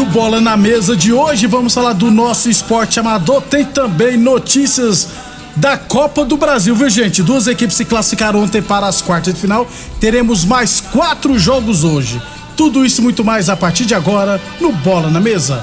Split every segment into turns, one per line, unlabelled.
No Bola na Mesa de hoje, vamos falar do nosso esporte amador. Tem também notícias da Copa do Brasil, viu, gente? Duas equipes se classificaram ontem para as quartas de final. Teremos mais quatro jogos hoje. Tudo isso e muito mais a partir de agora no Bola na Mesa.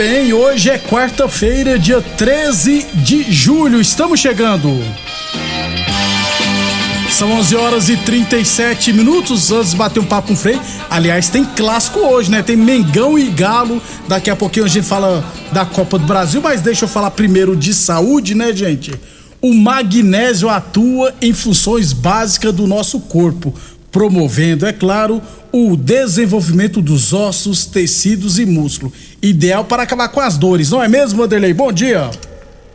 Bem, hoje é quarta-feira, dia 13 de julho. Estamos chegando. São 11 horas e 37 minutos. Antes de bater um papo com o Frei. Aliás, tem clássico hoje, né? Tem Mengão e Galo. Daqui a pouquinho a gente fala da Copa do Brasil, mas deixa eu falar primeiro de saúde, né, gente? O magnésio atua em funções básicas do nosso corpo, promovendo, é claro, o desenvolvimento dos ossos, tecidos e músculo. Ideal para acabar com as dores, não é mesmo, Vanderlei? Bom dia.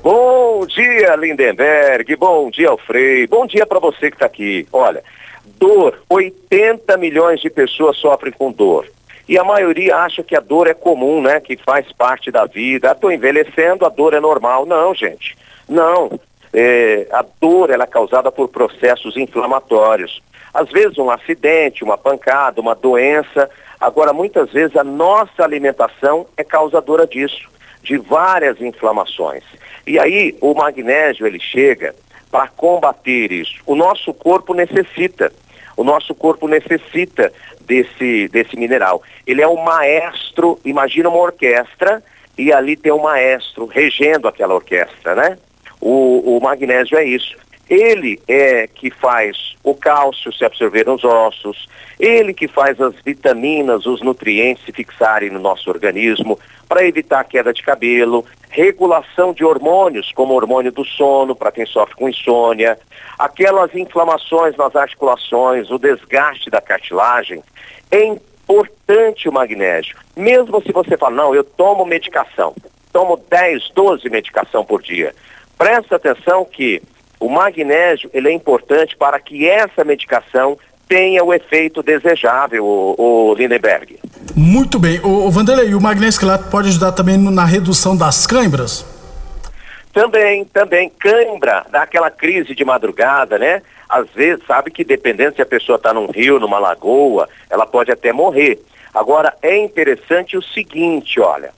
Bom dia, Lindenberg. Bom dia, Alfrei. Bom dia para você que está aqui. Olha, dor. 80 milhões de pessoas sofrem com dor. E a maioria acha que a dor é comum, né? Que faz parte da vida. Estou envelhecendo, a dor é normal. Não, gente. Não. É, a dor ela é causada por processos inflamatórios. Às vezes um acidente, uma pancada, uma doença. Agora, muitas vezes a nossa alimentação é causadora disso, de várias inflamações. E aí o magnésio ele chega para combater isso. O nosso corpo necessita. O nosso corpo necessita desse, desse mineral. Ele é o maestro, imagina uma orquestra e ali tem um maestro regendo aquela orquestra, né? O, o magnésio é isso. Ele é que faz o cálcio se absorver nos ossos, ele que faz as vitaminas, os nutrientes se fixarem no nosso organismo para evitar queda de cabelo, regulação de hormônios, como o hormônio do sono para quem sofre com insônia, aquelas inflamações nas articulações, o desgaste da cartilagem. É importante o magnésio. Mesmo se você fala, não, eu tomo medicação, tomo 10, 12 medicação por dia. Presta atenção que o magnésio ele é importante para que essa medicação tenha o efeito desejável, o, o Lindenberg.
Muito bem. O, o Vanderlei, o magnésio quelato pode ajudar também na redução das câimbras?
Também, também. Cãibra, dá aquela crise de madrugada, né? Às vezes, sabe que dependendo se a pessoa está num rio, numa lagoa, ela pode até morrer. Agora, é interessante o seguinte, olha,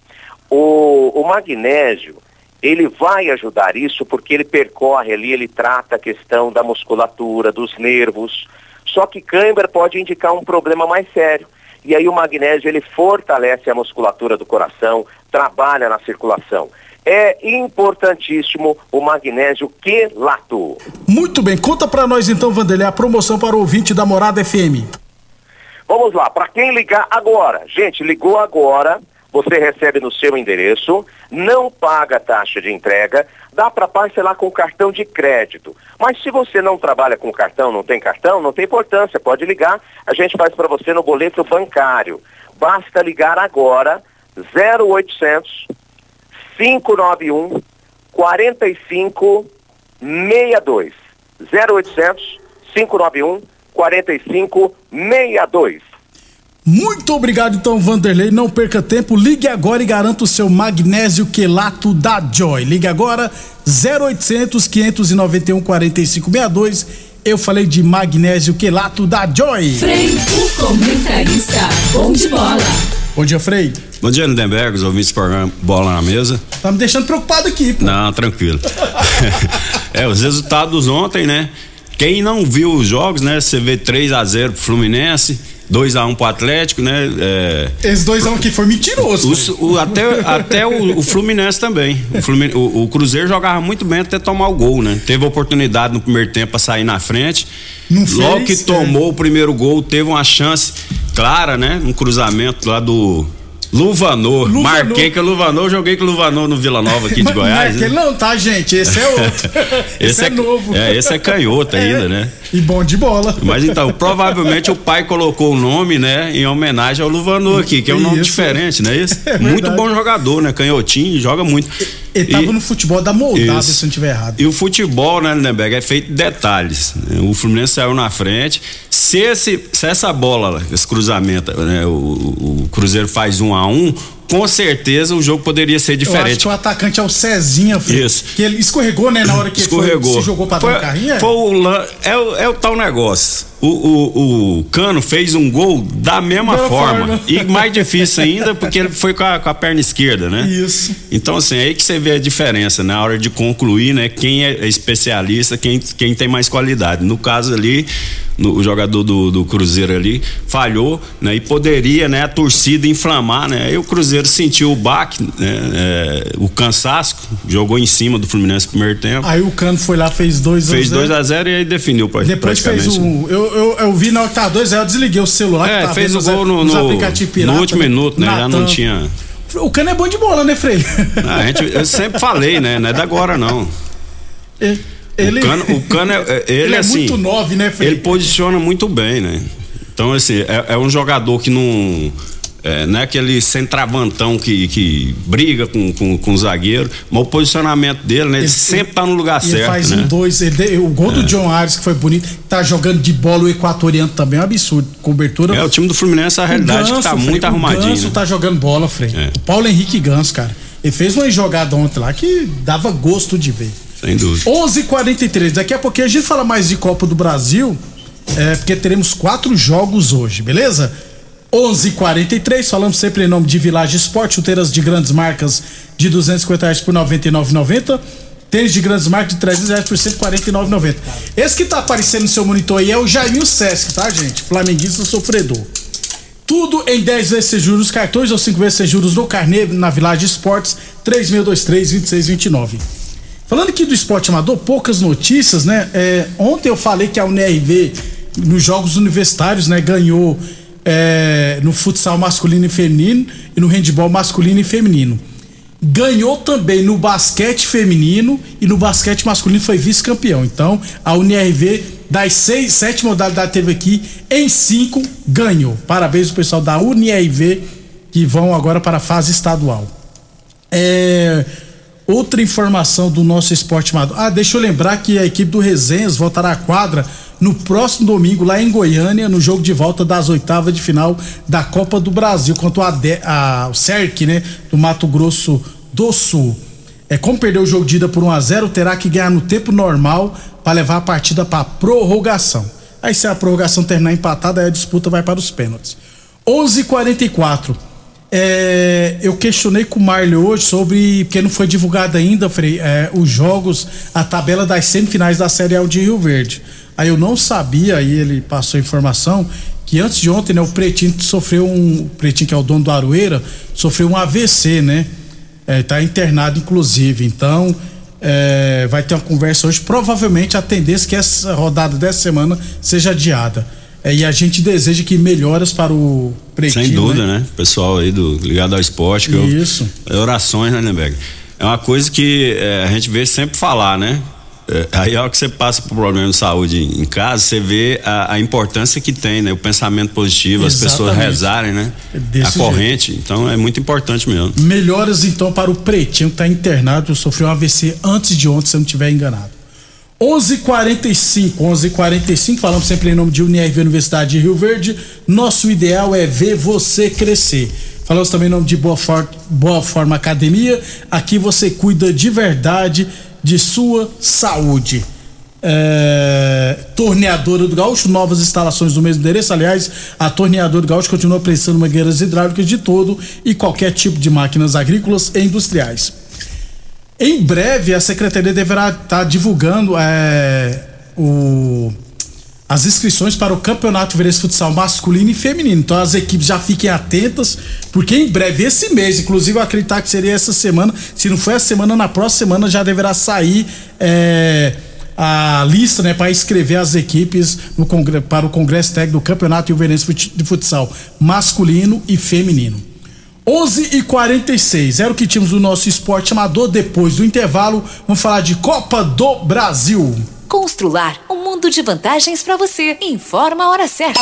o, o magnésio, ele vai ajudar isso porque ele percorre ali, ele trata a questão da musculatura, dos nervos. Só que cãibra pode indicar um problema mais sério. E aí o magnésio ele fortalece a musculatura do coração, trabalha na circulação. É importantíssimo o magnésio quelato.
Muito bem, conta para nós então, Vanderlei, a promoção para o ouvinte da Morada FM.
Vamos lá, para quem ligar agora, gente, ligou agora, você recebe no seu endereço, não paga taxa de entrega, dá para parcelar com cartão de crédito. Mas se você não trabalha com cartão, não tem cartão, não tem importância, pode ligar, a gente faz para você no boleto bancário. Basta ligar agora 0800 591 4562. 0800 591 4562.
Muito obrigado, então, Vanderlei. Não perca tempo, ligue agora e garanta o seu magnésio quelato da Joy. Ligue agora, 0800 591 4562. Eu falei de magnésio quelato da Joy.
Frei, o comentarista, bom de bola.
Bom dia, Frei.
Bom dia, Lindenberg, os ouvintes programa Bola na Mesa.
Tá me deixando preocupado aqui, pô.
Não, tranquilo. é, os resultados ontem, né? Quem não viu os jogos, né? Você vê 3 a 0 pro Fluminense, 2x1 um pro Atlético, né? É...
Esse 2x1 um aqui foi mentiroso.
O, o, até até o, o, Fluminense também. O, Fluminense, o, Cruzeiro jogava muito bem até tomar o gol, né? Teve oportunidade no primeiro tempo pra sair na frente. Não Logo fez, que tomou é. o primeiro gol, teve uma chance clara, né? Um cruzamento lá do Luvanor. Luvanor. Marquei que é Luvanor, joguei com Luvanor no Vila Nova aqui de Goiás.
Não, é né? não, tá, gente? Esse é outro.
esse, esse é, é, novo. É, esse é canhoto é. ainda, né?
E bom de bola.
Mas então, provavelmente o pai colocou o nome, né, em homenagem ao Luvanor aqui, que é um nome diferente, não é isso? É muito bom jogador, né? Canhotinho, joga muito.
Ele tava no futebol da Moldávia, se não tiver errado.
E o futebol, né, Lindenberg, é feito de detalhes. O Fluminense saiu na frente. Se, esse, se essa bola, esse cruzamento, né, o, o Cruzeiro faz um a um, com certeza o jogo poderia ser diferente. Eu acho
que o atacante é o Cezinha, filho,
Isso.
que ele escorregou, né, na hora que
escorregou.
Foi, se jogou pra
foi,
dar um carrinho. É?
Foi o, é, o, é o tal negócio. O, o, o, Cano fez um gol da mesma forma. forma. E mais difícil ainda, porque ele foi com a, com a, perna esquerda, né?
Isso.
Então, assim, é aí que você vê a diferença, na hora de concluir, né? Quem é especialista, quem, quem tem mais qualidade. No caso ali, no, o jogador do, do Cruzeiro ali falhou, né? E poderia, né? A torcida inflamar, né? Aí o Cruzeiro sentiu o baque, né? É, o cansaço, jogou em cima do Fluminense no primeiro tempo.
Aí o Cano foi lá, fez 2
a 0 Fez 2 a 0 e aí definiu pra,
Depois fez o. Eu, eu, eu vi na hora que tava 2 a 0 eu desliguei o celular.
É, fez o gol no, no, no último né? minuto, né? Já não tinha.
O Cano é bom de bola, né, Frei?
Ah, a gente, eu sempre falei, né? Não é da agora, não.
É. Ele,
o Cano, o Cano é, é, ele, ele é
assim, muito nove, né,
Felipe? Ele posiciona muito bem, né? Então, assim, é, é um jogador que não. É, não é aquele centravantão que, que briga com, com, com o zagueiro, mas o posicionamento dele, né? Ele, ele sempre tá no lugar
ele
certo. Ele
faz
né?
um dois, ele, o gol do é. John Ares, que foi bonito, tá jogando de bola o equatoriano também, é um absurdo. Cobertura.
É, o time do Fluminense, a realidade Ganso, que tá Frei, muito arrumadinho. O Ganso
né? tá jogando bola, Frei. É. O Paulo Henrique Ganso, cara. Ele fez uma jogada ontem lá que dava gosto de ver.
Sem dúvida.
11:43. Daqui a pouquinho a gente fala mais de Copa do Brasil, é, porque teremos quatro jogos hoje, beleza? 11:43. Falamos sempre em nome de Village Esporte, chuteiras de grandes marcas de 250 reais por 99,90. Tênis de grandes marcas de 300 reais por 149,90. Esse que tá aparecendo no seu monitor aí é o Jaiminho Sesc, tá, gente? Flamenguista sofredor. Tudo em 10 vezes sem juros, cartões ou 5 vezes sem juros no Carnê, na Village Esportes, 3623-2629. Falando aqui do esporte amador, poucas notícias, né? É, ontem eu falei que a UNRV, nos Jogos Universitários, né, ganhou é, no futsal masculino e feminino e no handebol masculino e feminino. Ganhou também no basquete feminino e no basquete masculino foi vice-campeão. Então, a UNRV, das seis, sete modalidades teve aqui, em cinco ganhou. Parabéns ao pessoal da UNRV que vão agora para a fase estadual. É Outra informação do nosso esporte amador. Ah, deixa eu lembrar que a equipe do Resenhas voltará à quadra no próximo domingo lá em Goiânia, no jogo de volta das oitavas de final da Copa do Brasil contra o, CERC, né, do Mato Grosso do Sul. É, como perdeu o jogo de ida por 1 a 0 terá que ganhar no tempo normal para levar a partida para prorrogação. Aí se a prorrogação terminar empatada, aí a disputa vai para os pênaltis. 11:44 é, eu questionei com o Marley hoje sobre, porque não foi divulgado ainda, Frei, é, os jogos, a tabela das semifinais da Série A de Rio Verde. Aí eu não sabia, aí ele passou a informação, que antes de ontem, né, o Pretinho sofreu um. O Pretinho, que é o dono do Aroeira, sofreu um AVC, né? É, tá internado, inclusive. Então, é, vai ter uma conversa hoje. Provavelmente a tendência é que essa rodada dessa semana seja adiada. É, e a gente deseja que melhoras para o
Pretinho. Sem dúvida, né? né? Pessoal aí do ligado ao esporte.
Isso.
Eu, orações, né, Lindenberg? É uma coisa que é, a gente vê sempre falar, né? É, aí a hora que você passa por problema de saúde em casa, você vê a, a importância que tem, né? O pensamento positivo, Exatamente. as pessoas rezarem, né? É a corrente. Jeito. Então é muito importante mesmo.
Melhoras então para o Pretinho que está internado, sofreu um AVC antes de ontem, se eu não estiver enganado. 11:45, 11:45 falamos sempre em nome de Unirv Universidade de Rio Verde. Nosso ideal é ver você crescer. Falamos também em nome de Boa, For Boa Forma Academia. Aqui você cuida de verdade de sua saúde. É, torneadora do Gaúcho, novas instalações do mesmo endereço. Aliás, a torneadora do Gaúcho continua prestando mangueiras hidráulicas de todo e qualquer tipo de máquinas agrícolas e industriais. Em breve, a secretaria deverá estar divulgando é, o as inscrições para o Campeonato Verense Futsal masculino e feminino. Então as equipes já fiquem atentas, porque em breve, esse mês, inclusive eu acreditar que seria essa semana, se não foi essa semana, na próxima semana já deverá sair é, a lista né, para inscrever as equipes no para o Congresso Técnico do Campeonato Verense de Futsal masculino e feminino. 11 e 46 era o que tínhamos no nosso esporte amador. Depois do intervalo, vamos falar de Copa do Brasil.
Constrular um mundo de vantagens para você. Informa a hora certa.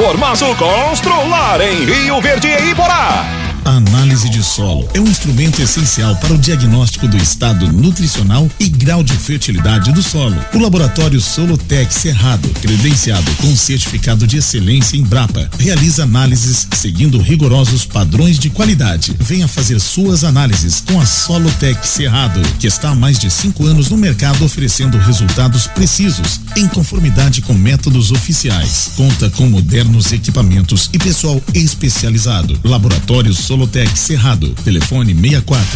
Formaço Constrular em Rio Verde e Iporá.
A análise de solo é um instrumento essencial para o diagnóstico do estado nutricional e grau de fertilidade do solo. O laboratório Solotec Cerrado, credenciado com certificado de excelência em Brapa, realiza análises seguindo rigorosos padrões de qualidade. Venha fazer suas análises com a Solotec Cerrado, que está há mais de cinco anos no mercado oferecendo resultados precisos, em conformidade com métodos oficiais. Conta com modernos equipamentos e pessoal especializado. Laboratórios Solotec Cerrado. Telefone 64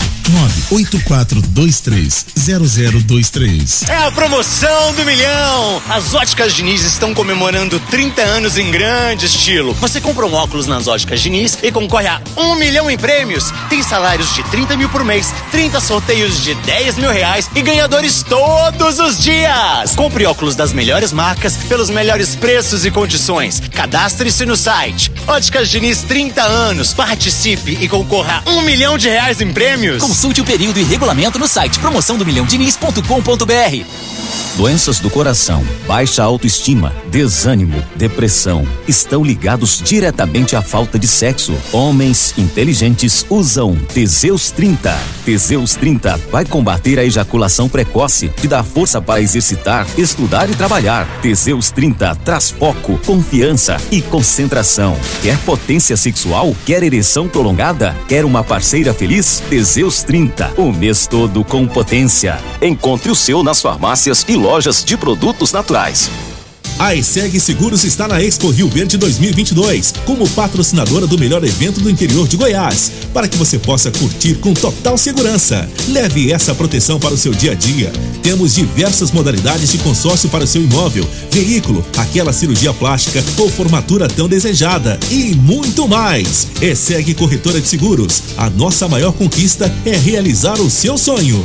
98423 0023.
É a promoção do milhão! As óticas Diniz estão comemorando 30 anos em grande estilo. Você compra um óculos nas óticas Diniz e concorre a um milhão em prêmios. Tem salários de 30 mil por mês, 30 sorteios de 10 mil reais e ganhadores todos os dias. Compre óculos das melhores marcas pelos melhores preços e condições. Cadastre-se no site. Óticas Diniz 30 anos. Participe e concorra a um milhão de reais em prêmios.
Consulte o período e regulamento no site promoção do milhão
Doenças do coração, baixa autoestima, desânimo, depressão estão ligados diretamente à falta de sexo. Homens inteligentes usam Teseus 30. Teseus 30 vai combater a ejaculação precoce, te dá força para exercitar, estudar e trabalhar. Teseus 30 traz foco, confiança e concentração. Quer potência sexual? Quer ereção prolongada? Quer uma parceira feliz? Teseus 30, o mês todo com potência. Encontre o seu nas farmácias e lojas de produtos naturais.
A ESEG Seguros está na Expo Rio Verde 2022 como patrocinadora do melhor evento do interior de Goiás, para que você possa curtir com total segurança. Leve essa proteção para o seu dia a dia. Temos diversas modalidades de consórcio para o seu imóvel, veículo, aquela cirurgia plástica ou formatura tão desejada e muito mais. ESEG Corretora de Seguros. A nossa maior conquista é realizar o seu sonho.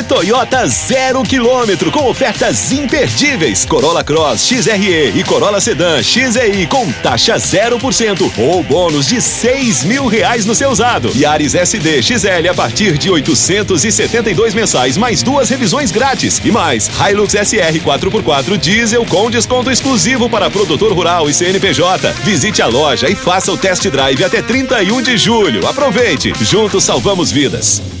Toyota zero quilômetro com ofertas imperdíveis. Corolla Cross XRE e Corolla Sedan XEI com taxa 0% ou bônus de seis mil reais no seu usado. Yaris SD XL a partir de 872 mensais mais duas revisões grátis e mais Hilux SR 4x4 diesel com desconto exclusivo para produtor rural e CNPJ. Visite a loja e faça o test drive até 31 de julho. Aproveite. Juntos salvamos vidas.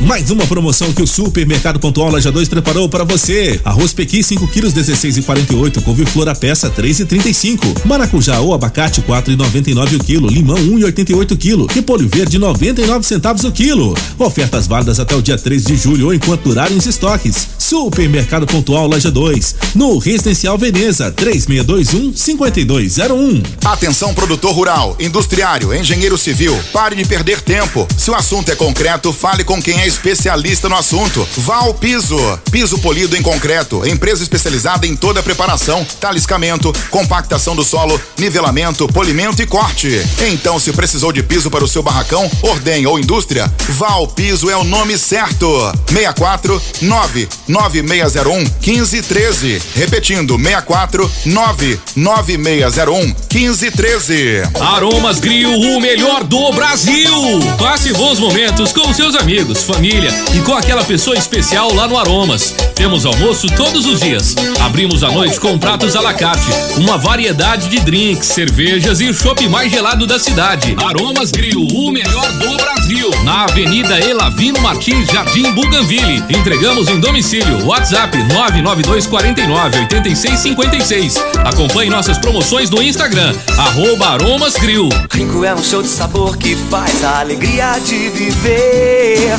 Mais uma promoção que o Supermercado Pontual Loja 2 preparou para você. Arroz pequi 5 quilos 16,48, couve-flor a peça 3,35, maracujá ou abacate 4,99 o quilo, limão 1,88 quilo, repolho verde 99 centavos o quilo. Ofertas válidas até o dia 3 de julho ou enquanto durarem os estoques. Supermercado Pontual Loja 2, no Residencial Veneza 3621 5201.
Atenção produtor rural, industriário, engenheiro civil, pare de perder tempo. Se o assunto é concreto, fale com quem é especialista no assunto. Vá ao Piso. Piso polido em concreto, empresa especializada em toda a preparação, taliscamento, compactação do solo, nivelamento, polimento e corte. Então, se precisou de piso para o seu barracão, ordem ou indústria, vá ao Piso é o nome certo. 64 99601 1513. Repetindo, 64 99601 1513.
Aromas Grill, o melhor do Brasil. Passe bons momentos com seus amigos, e com aquela pessoa especial lá no Aromas. Temos almoço todos os dias. Abrimos à noite com pratos à la carte, uma variedade de drinks, cervejas e o chopp mais gelado da cidade. Aromas Grill, o melhor do Brasil. Na Avenida Elavino Martins, Jardim Buganville. Entregamos em domicílio. WhatsApp 992 49 86 56. Acompanhe nossas promoções no Instagram, arroba Aromas Grill.
Rinco é um show de sabor que faz a alegria de viver.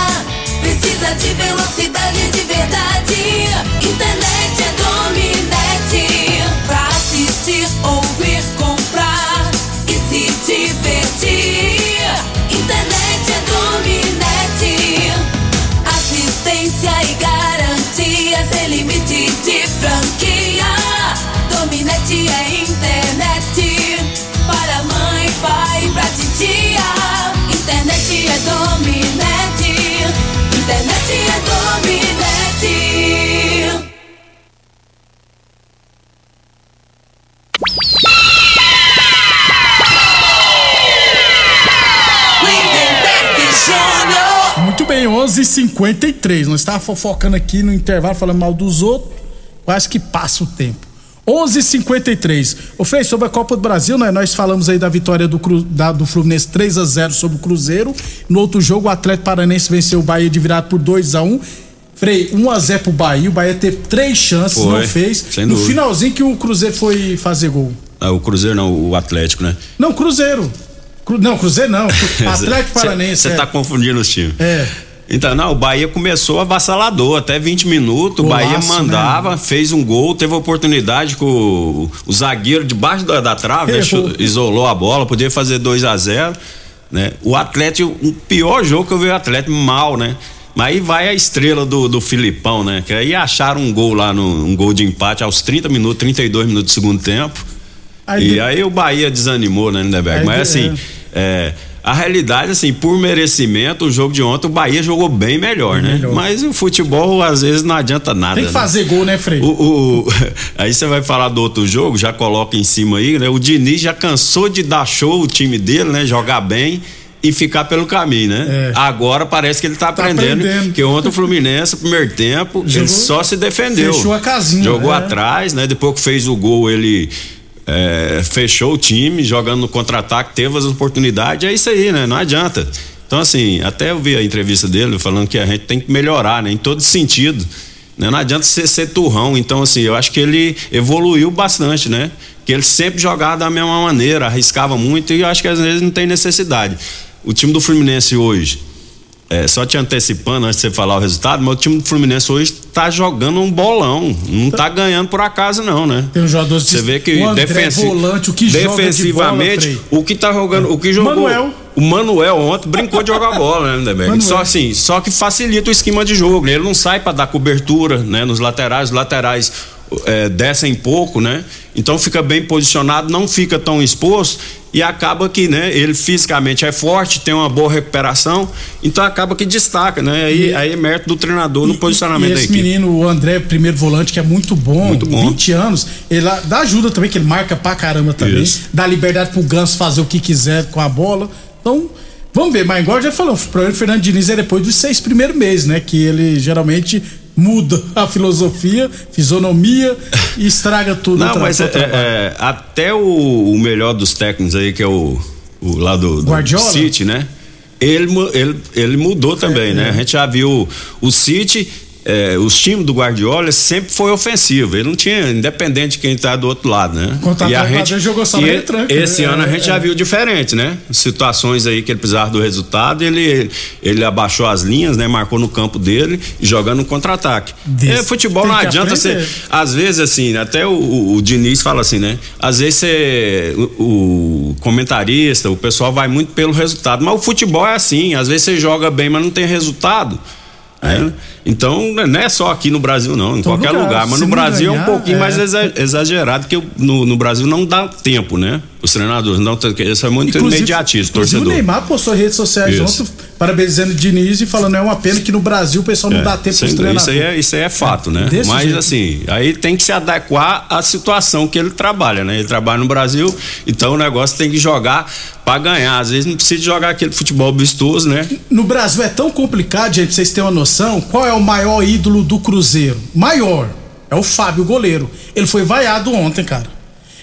precisa de velocidade de verdade. Internet é Dominete. Pra assistir, ouvir, comprar e se divertir. Internet é Dominete. Assistência e garantia
11:53. Nós estávamos fofocando aqui no intervalo, falando mal dos outros. Quase que passa o tempo. 11:53. Ô Frei, sobre a Copa do Brasil, né? Nós falamos aí da vitória do, Cru, da- do Fluminense 3 a 0 sobre o Cruzeiro. No outro jogo, o Atlético Paranense venceu o Bahia de virada por 2 a 1 Frei, 1 a 0 pro Bahia. O Bahia teve três chances,
Foi,
não fez. no
dúvida.
finalzinho que o Cruzeiro foi fazer gol.
Ah, o Cruzeiro não, o Atlético, né?
Não, Cruzeiro. Cru- não, Cruzeiro não. Atlético Paranense.
Você
é.
tá confundindo os times.
É.
Então, não, o Bahia começou avassalador, até 20 minutos, o Bahia mandava,
né?
fez um gol, teve oportunidade com o, o zagueiro debaixo da, da trave, né, isolou a bola, podia fazer 2 a 0 né? O Atlético, o pior jogo que eu vi o Atlético mal, né? Mas aí vai a estrela do, do Filipão, né? Que aí acharam um gol lá, no, um gol de empate aos 30 minutos, 32 minutos do segundo tempo.
Aí
e
de-
aí o Bahia desanimou, né, Lindeberg? Mas
de-
assim, é, a realidade, assim, por merecimento, o jogo de ontem, o Bahia jogou bem melhor, né?
melhor.
Mas o futebol, às vezes, não adianta nada.
Tem que
né?
fazer gol, né, Frei?
O, o- aí você vai falar do outro jogo, já coloca em cima aí, né? O Diniz já cansou de dar show o time dele, né? Jogar bem e ficar pelo caminho, né?
É.
Agora parece que ele tá aprendendo,
aprendendo.
que ontem o Fluminense, primeiro tempo,
Jogou-
ele só se defendeu.
fechou a casinha,
Jogou
é.
atrás, né? Depois que fez o gol, ele é, fechou o time, jogando no contra-ataque, teve as oportunidades, é isso aí, né? Não adianta. Então, assim, até eu vi a entrevista dele falando que a gente tem que melhorar, né? Em todo sentido. Né? Não adianta ser, ser turrão. Então, assim, eu acho que ele evoluiu bastante, né? Que ele sempre jogava da mesma maneira, arriscava muito e eu acho que às vezes não tem necessidade. O time do Fluminense hoje, é, só te antecipando antes de você falar o resultado, mas o time do Fluminense hoje tá jogando um bolão. Não tá ganhando por acaso, não, né?
Tem um jogador de
Você vê que
o
defensi-
volante, o que joga de
defensivamente,
bola,
o que tá jogando, o que jogou.
Manuel.
O Manuel ontem brincou de jogar bola, né, Lindenberg? Só assim, só que facilita o esquema de jogo. Ele não sai para dar cobertura, né, nos laterais, os laterais é, descem pouco, né? Então fica bem posicionado, não fica tão exposto e acaba que, né, ele fisicamente é forte, tem uma boa recuperação, então acaba que destaca, né? Aí,
E-
aí é mérito do treinador no
E
posicionamento da
esse menino, o André, primeiro volante, que é muito bom,
Muito bom.
20 anos, ele dá ajuda também, que ele marca pra caramba também,
Isso.
dá liberdade pro Ganso fazer o que quiser com a bola. Então, vamos ver, mas igual já falou, o problema do Fernando Diniz é depois dos seis primeiros meses, né? Que ele geralmente muda a filosofia, fisionomia e estraga tudo.
Não, mas é,
trabalho.
é, até o, o melhor dos técnicos aí, que é o, o lá do, do
Guardiola?
City, né? Ele, ele, ele mudou também,
É,
né?
é.
A gente já viu o City. É, os times do Guardiola sempre foi ofensivo. Ele não tinha, independente de quem tá do outro lado, né?
Contra
e a gente
jogou só
e
retranca,
esse
né?
ano a
É,
gente já
é.
viu diferente, né? Situações aí que ele precisava do resultado, ele ele abaixou as linhas, né? Marcou no campo dele, jogando um contra-ataque. É, futebol não adianta você às vezes, assim, até o, o- o Diniz fala assim, né? Às vezes você, o, o comentarista, o pessoal vai muito pelo resultado. Mas o futebol é assim, às vezes você joga bem, mas não tem resultado. né? Então, não é só aqui no Brasil, não, em
Todo
qualquer
lugar.
lugar. Mas
Se
no Brasil é
ganhar,
um pouquinho
é.
mais exa- exagerado, que no, no Brasil não dá tempo, né? Os treinadores não tem. Isso é muito
inclusive
torcedor.
o Neymar postou redes sociais
Isso.
ontem, parabenizando o Diniz e falando é uma pena que no Brasil o pessoal não
É,
dá tempo
sem
pros
dúvida,
treinadores.
Isso aí, é, isso aí é fato, né?
desse
Mas
jeito.
assim, aí tem que se adequar à situação que ele trabalha, né? Ele trabalha no Brasil, então o negócio tem que jogar pra ganhar. Às vezes não precisa jogar aquele futebol vistoso, né?
No Brasil é tão complicado, gente, pra vocês terem uma noção, qual é o maior ídolo do Cruzeiro? Maior. É o Fábio, goleiro. Ele foi vaiado ontem, cara.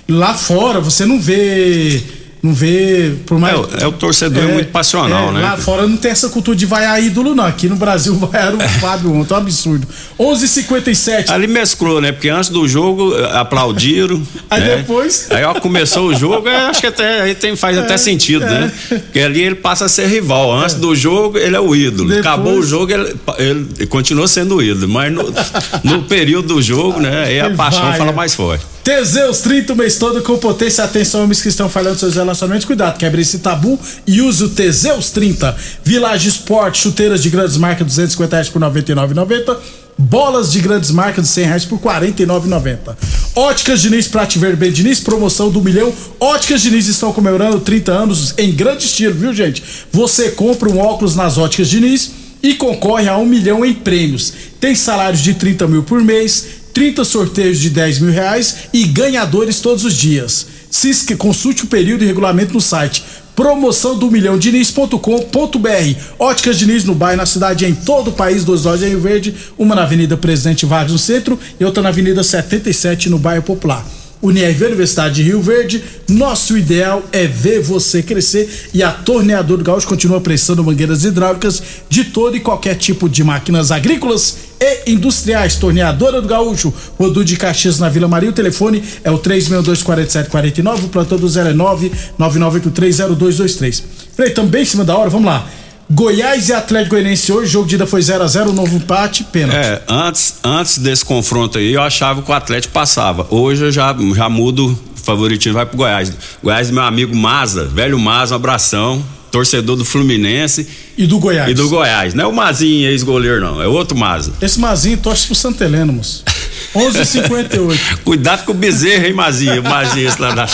Lá fora você não vê. Não vê. Por mais...
É, o- é o torcedor é muito passional,
é,
né?
Lá fora não tem essa cultura de vaiar ídolo, não. Aqui no Brasil vaiaram o Fábio ontem. É um absurdo. 11:57
Ali mesclou, né? Porque antes do jogo eh, aplaudiram.
Aí
né?
depois-
Aí ó, começou o jogo, é, acho que até aí tem, faz até sentido, né? Porque ali ele passa a ser rival. Antes do jogo, ele é o ídolo.
Depois-
Acabou o jogo, ele, ele continua sendo o ídolo. Mas no, no período do jogo, né? Aí a paixão
vai,
fala
é.
mais forte.
Teseus 30 o mês todo com potência. Atenção, homens que estão falhando seus relacionamentos. Cuidado, quebre esse tabu e use o Teseus 30. Village Sport, chuteiras de grandes marcas, 250 reais por 99,90. Bolas de grandes marcas de 100 reais por 49,90. Óticas Diniz, Prate Verde Bem Diniz, promoção do milhão. Óticas Diniz estão comemorando 30 anos em grande estilo, viu gente? Você compra um óculos nas Óticas Diniz e concorre a um milhão em prêmios. Tem salários de 30 mil por mês, 30 sorteios de 10 mil reais e ganhadores todos os dias. Inscre- consulte o período e regulamento no site promoção do milhão diniz.com.br Óticas Diniz no bairro, na cidade em todo o país, duas lojas em Rio Verde, uma na Avenida Presidente Vargas no centro e outra na Avenida 77 no bairro Popular. Unirv Universidade de Rio Verde, nosso ideal é ver você crescer e a Torneador do Gaúcho continua prestando mangueiras hidráulicas de todo e qualquer tipo de máquinas agrícolas e industriais. Torneadora do Gaúcho, Rodu de Caxias na Vila Maria. O telefone é o 3624749, o plantão do 09 99830223. Frei, também em cima da hora, vamos lá. Goiás e Atlético Goianiense hoje, jogo de ida foi 0 a 0 novo empate, pênalti.
É, antes, antes desse confronto aí, eu achava que o Atlético passava. Hoje eu já, já mudo o favoritismo, vai pro Goiás. Goiás, meu amigo Maza, velho Maza, um abração. Torcedor do Fluminense.
E do Goiás.
E do Goiás. Não é o Mazinho ex-goleiro, não. É outro Maza.
Esse Mazinho torce pro Santa Helena, moço. 11:58.
Cuidado com o bezerro, hein, Mazinho? Mazinho, esse lá da.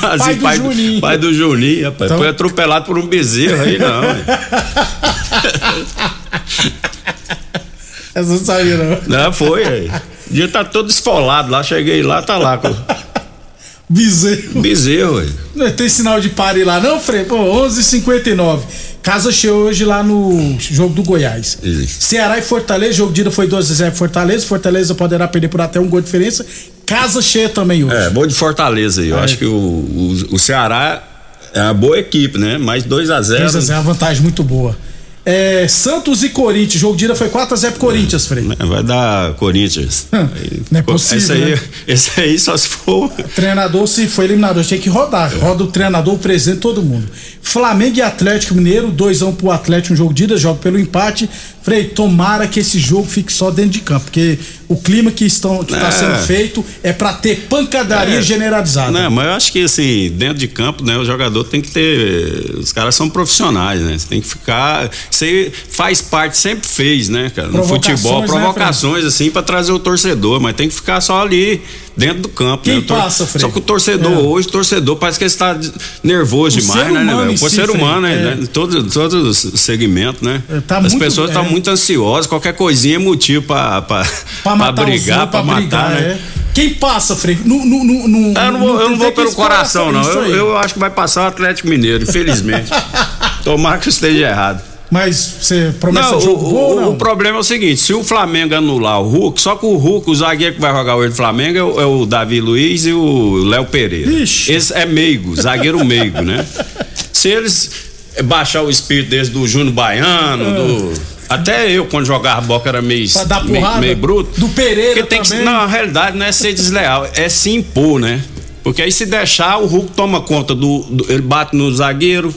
Mazinho,
Pai do Juninho.
pai do Juninho, rapaz.
Então-
Foi atropelado por um bezerro aí, não.
Essa não sabia, não.
Não, foi aí. O dia tá todo esfolado lá, cheguei lá, tá lá.
Bezerro.
Bezerro.
Não tem sinal de pare lá, não, Frei? Pô, 11:59. Casa cheia hoje lá no jogo do Goiás. Ceará e Fortaleza, jogo de ida foi 12 a 0 Fortaleza. Fortaleza poderá perder por até um gol de diferença. Casa cheia também hoje.
É, bom de Fortaleza aí. Eu
É.
acho que o, o, o Ceará é uma boa equipe, né? Mais 2 a 0
2 a 0 é uma vantagem muito boa. É, Santos e Corinthians, jogo de ida foi 4x0 pro Corinthians, Frei.
Vai dar Corinthians.
Não é possível.
Esse aí,
né?
esse aí só se for.
O treinador, se foi eliminador, tinha que rodar. Roda o treinador, o presidente, todo mundo. Flamengo e Atlético Mineiro, 2x1 pro Atlético, um jogo de ida, joga pelo empate. Frei, tomara que esse jogo fique só dentro de campo, porque o clima que, estão, que tá
É.
sendo feito é pra ter pancadaria
É.
generalizada.
Não, mas eu acho que assim, dentro de campo, né, o jogador tem que ter. Os caras são profissionais, né? Você tem que ficar. Aí faz parte, sempre fez, né, cara? No
Provocações,
futebol,
né,
provocações, assim, pra trazer o torcedor, mas tem que ficar só ali, dentro do campo.
Quem
né? O tor-
passa, Frei?
Só que o torcedor
É.
hoje, o torcedor, parece que ele está nervoso
O
demais, né, né,
si,
ser humano, né?
é.
né? Todo, todos os segmentos, né?
tá
As
muito-
pessoas estão
é.
muito ansiosas, qualquer coisinha é motivo
matar
brigar, pra, matar, né?
é. Quem passa, Frei? No, no, no, no,
Eu não vou, eu não vou pelo coração, não. Eu, eu acho que vai passar o Atlético Mineiro, infelizmente. Tomara que eu esteja errado.
Mas você promessa
Não,
de jogo
o, o-
não?
o problema é o seguinte: se o Flamengo anular o Hulk, só que o Hulk, o zagueiro que vai jogar hoje do Flamengo é o, é o Davi Luiz e o Léo Pereira. Esse é meigo, zagueiro meigo, né? Se eles baixar o espírito desse do Júnior Baiano, do. Até eu, quando jogava boca, era meio,
Pra dar
meio,
porrada?
meio bruto.
Do Pereira
tem que,
também.
Não, a realidade não é ser desleal, é se impor, né? Porque aí se deixar, o Hulk toma conta do. do- ele bate no zagueiro,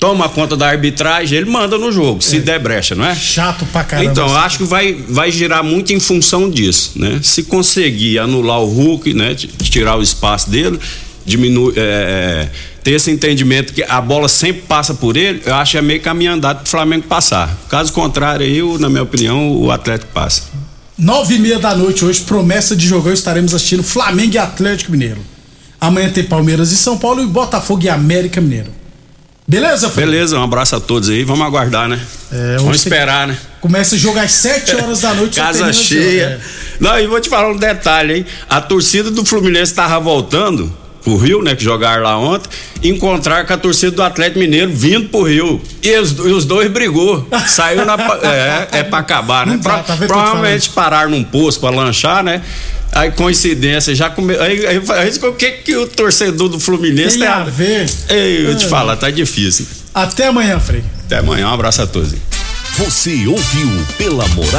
toma conta da arbitragem, ele manda no jogo, se der brecha, não é?
Chato pra caramba.
Então, eu acho que vai, vai girar muito em função disso, né? Se conseguir anular o Hulk, né? Tirar o espaço dele, diminuir, é, ter esse entendimento que a bola sempre passa por ele, eu acho que é meio caminho andado pro Flamengo passar. Caso contrário, aí, eu, na minha opinião, o Atlético passa.
Nove e meia da noite hoje, promessa de jogão, estaremos assistindo Flamengo e Atlético Mineiro. Amanhã tem Palmeiras e São Paulo e Botafogo e América Mineiro. Beleza, Fred?
Beleza, um abraço a todos aí, vamos aguardar, né?
É,
vamos esperar, né?
Começa o jogo às 7 horas da noite.
Casa cheia.
oito, é.
Não, e vou te falar um detalhe, hein? A torcida do Fluminense tava voltando pro Rio, né? Que jogaram lá ontem, encontrar com a torcida do Atlético Mineiro vindo pro Rio. E os, e os dois brigou. Saiu na. É, é pra acabar, né?
Dá,
Pro-
tá
provavelmente pararam num posto pra lanchar, né? Aí, coincidência, já come... aí, aí, aí, o que que o torcedor do Fluminense
Tem a ver.
Ei, eu te
É.
falar, tá difícil.
Até amanhã, Frei.
Até amanhã, um abraço a todos.
Você ouviu pela moral.